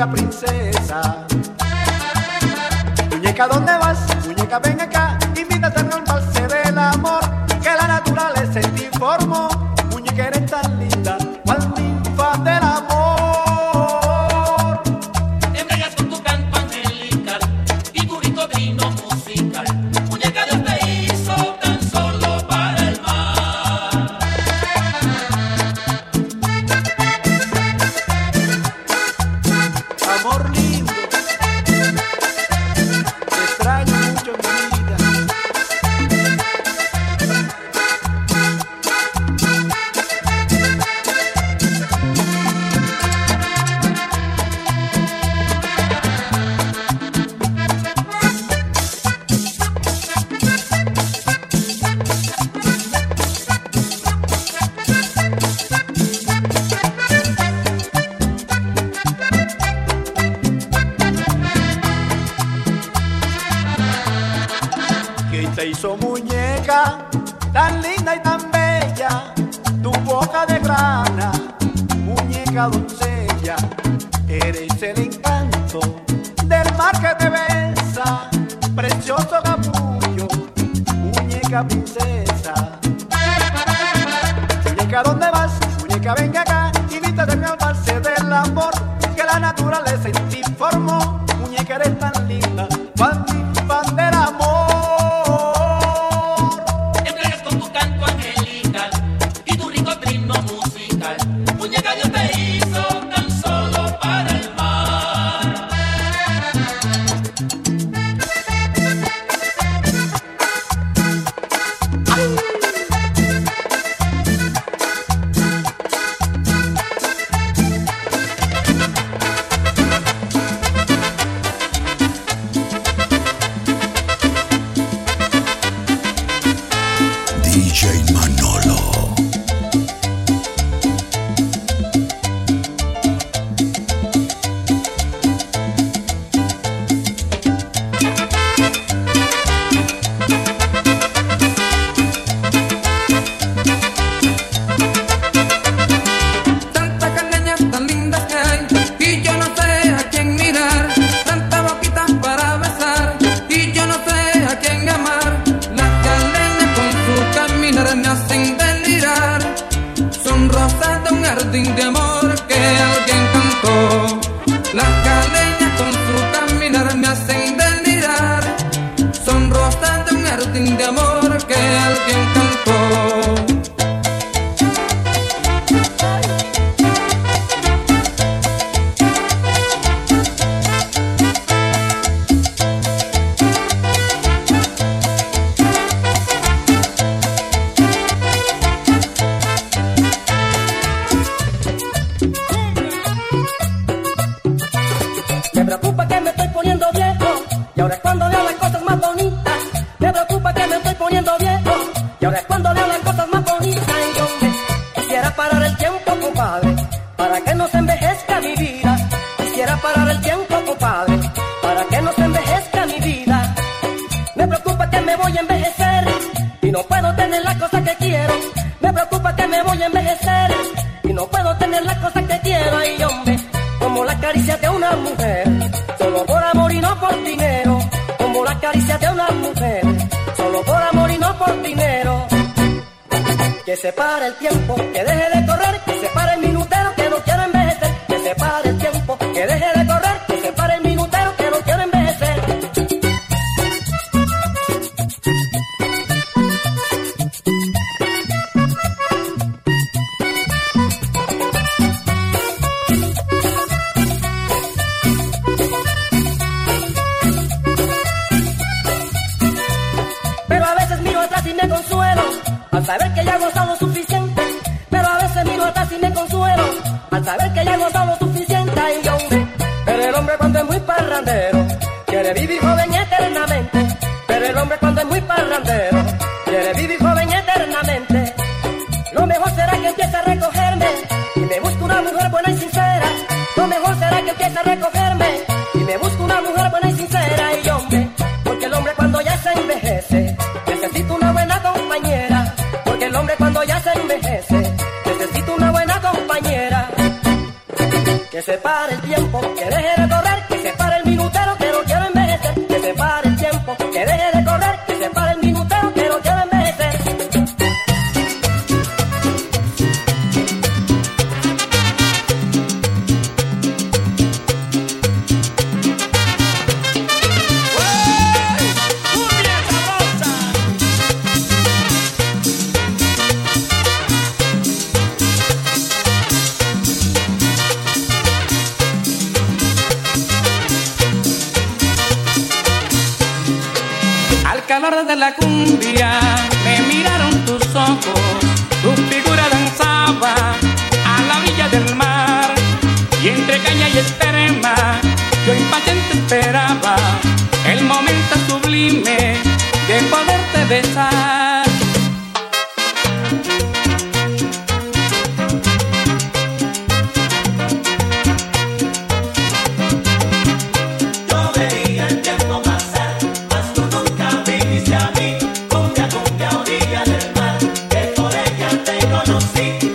muñeca princesa. Muñeca, ¿dónde vas? Muñeca, ven acá, invítate a tan linda y tan bella, tu boca de grana, muñeca doncella, eres el encanto del mar que te besa, precioso capullo, muñeca princesa. Muñeca, ¿dónde vas? Muñeca, venga acá, invítame a olvidarse del amor que la naturaleza Y ahora es cuando le cosas más. se pare el tiempo, que deje de correr, que se pare el minutero que no quiero envejecer, que se pare el tiempo, que deje de suficiente y yo Pero el hombre cuando es muy parrandero, quiere vivir joven eternamente. Pero el hombre cuando es muy parrandero, quiere vivir joven eternamente. Lo mejor será que empiece a recogerme y me busque una mujer buena y sincera. Lo mejor será que empiece a recogerme. la cumbia, me miraron tus ojos, tu figura danzaba a la orilla del mar, y entre caña y esperma, yo impaciente esperaba el momento sublime de poderte besar. conocí.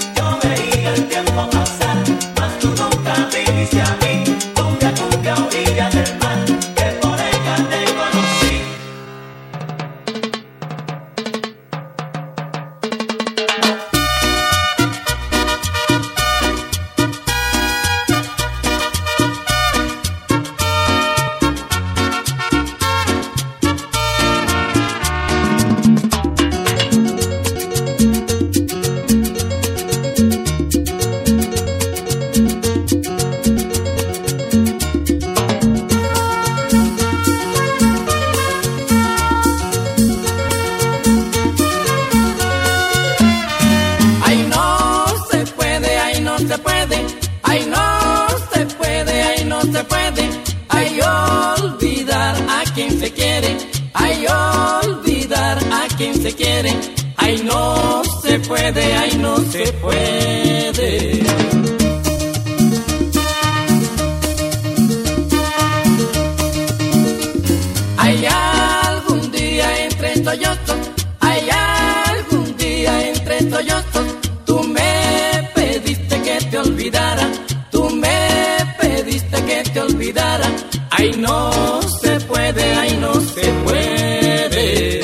ay no se puede, ay no se puede.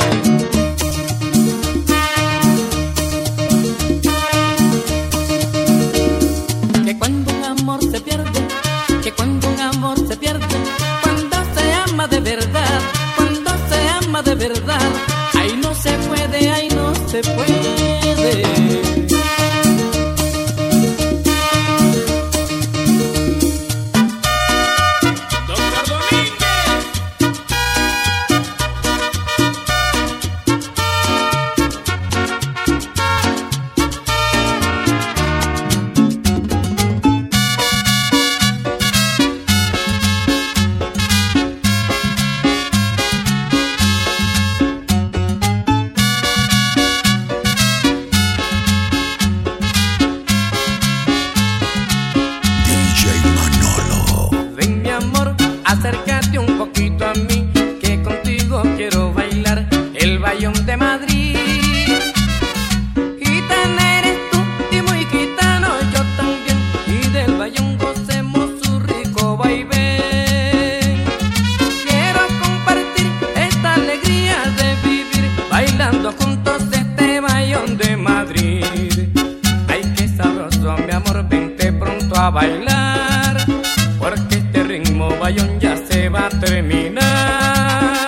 Que cuando un amor se pierde, que cuando un amor se pierde, cuando se ama de verdad, cuando se ama de verdad. pa' bailar, porque este ritmo bayón ya se va a terminar.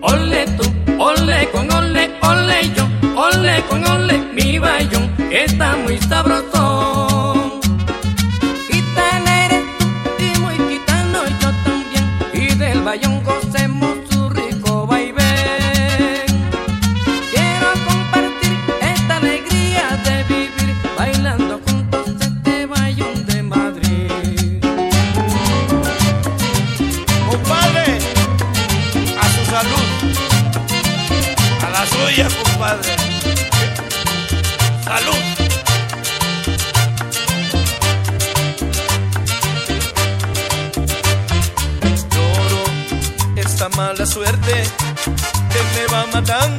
Ole tú, ole con ole, ole yo, ole con ole mi bayón, está muy sabroso. madam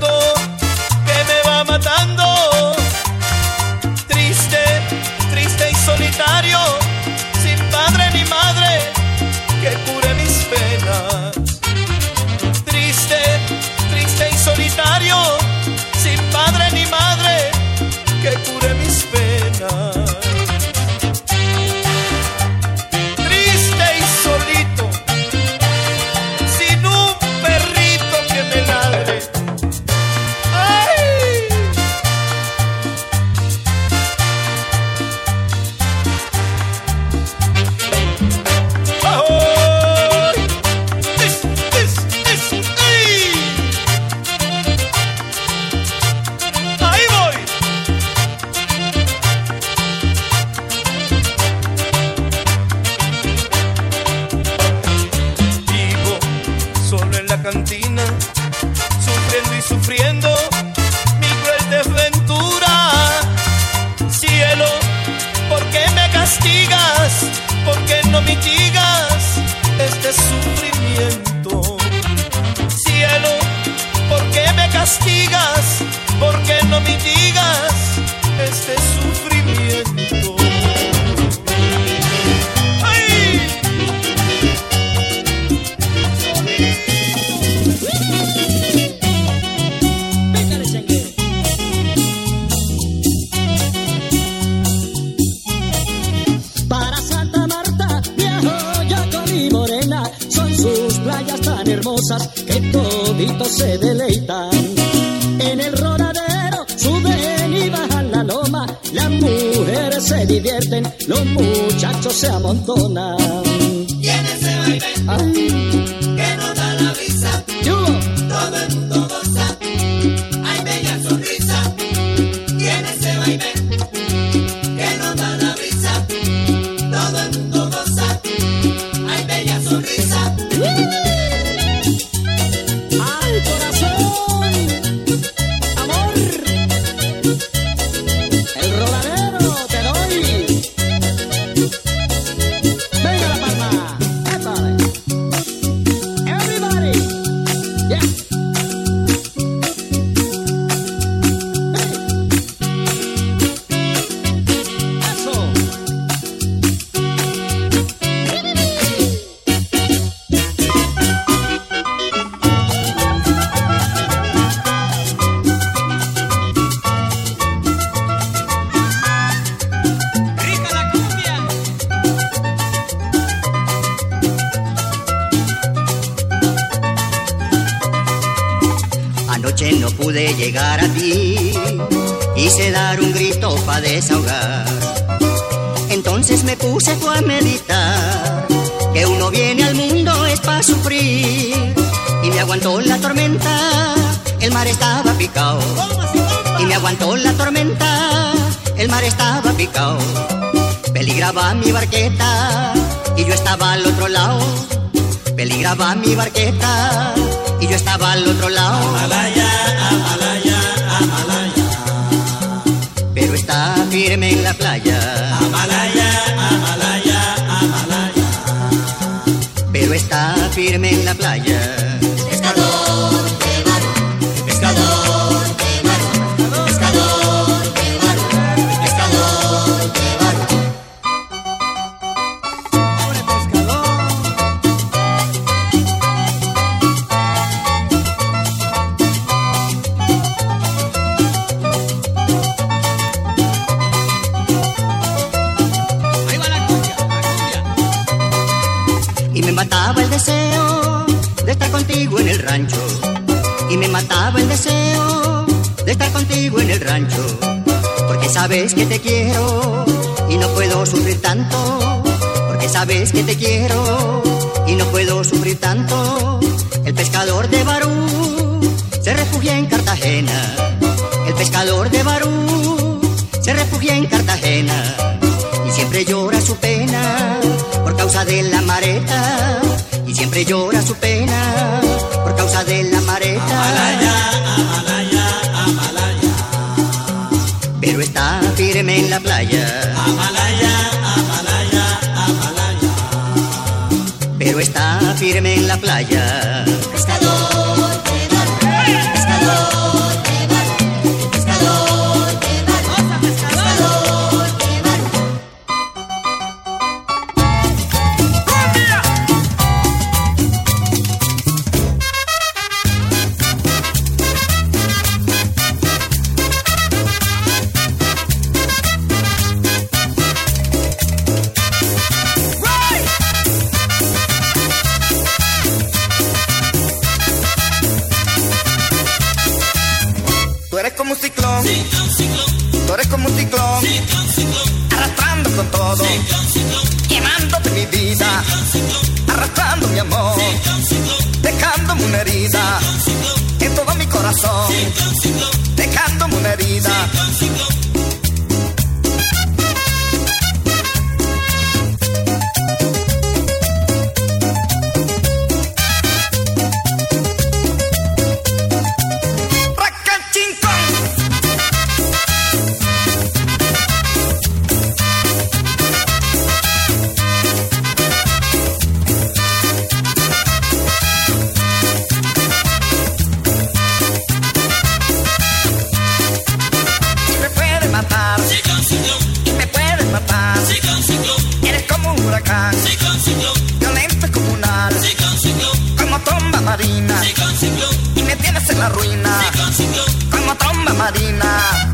se amontonan. Yeah. Llegar a ti, quise dar un grito para desahogar. Entonces me puse a meditar, que uno viene al mundo es para sufrir. Y me aguantó la tormenta, el mar estaba picado. Y me aguantó la tormenta, el mar estaba picado. Peligraba mi barqueta y yo estaba al otro lado. Peligraba mi barqueta y yo estaba al otro lado. Pero firme en la playa. Pero está firme en la playa. Mataba el deseo de estar contigo en el rancho. Y me mataba el deseo de estar contigo en el rancho. Porque sabes que te quiero y no puedo sufrir tanto. Porque sabes que te quiero y no puedo sufrir tanto. El pescador de Barú se refugia en Cartagena. El pescador de Barú se refugia en Cartagena. Y siempre llora su pena por causa de la mareta. Y siempre llora su pena por causa de la mareta. Pero está firme en la playa. Pero está firme en la playa. love, go, love. Eres como un huracán. Violento comunal. Como tromba marina. Y me tienes en la ruina. Como tromba marina.